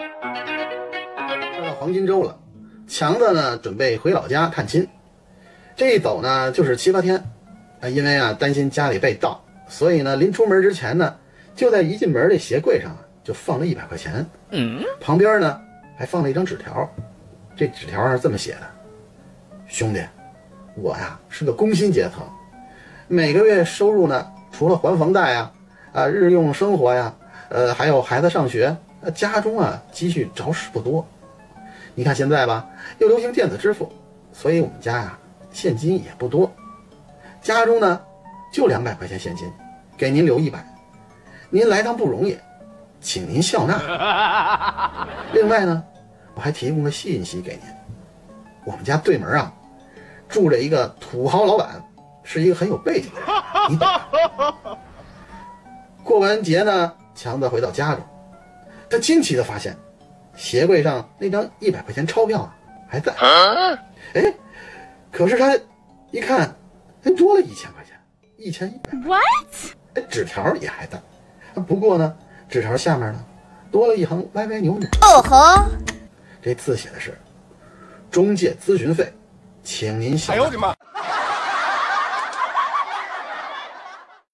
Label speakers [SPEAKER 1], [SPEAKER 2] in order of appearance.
[SPEAKER 1] 快到黄金周了，强子呢准备回老家探亲，这一走呢就是七八天，啊，因为啊担心家里被盗，所以呢临出门之前呢，就在一进门的鞋柜上啊就放了一百块钱，嗯，旁边呢还放了一张纸条，这纸条上是这么写的：兄弟，我呀是个工薪阶层，每个月收入呢除了还房贷呀，啊日用生活呀，呃还有孩子上学。那家中啊，积蓄着实不多。你看现在吧，又流行电子支付，所以我们家呀，现金也不多。家中呢，就两百块钱现金，给您留一百。您来趟不容易，请您笑纳。另外呢，我还提供个信息给您：我们家对门啊，住着一个土豪老板，是一个很有背景的人。过完节呢，强子回到家中。他惊奇的发现，鞋柜上那张一百块钱钞票啊还在。哎，可是他一看，还多了一千块钱，一千一百。
[SPEAKER 2] What？
[SPEAKER 1] 哎，纸条也还在，不过呢，纸条下面呢多了一行歪歪扭扭。
[SPEAKER 2] 哦吼，
[SPEAKER 1] 这字写的是：中介咨询费，请您小。哎呦我的妈！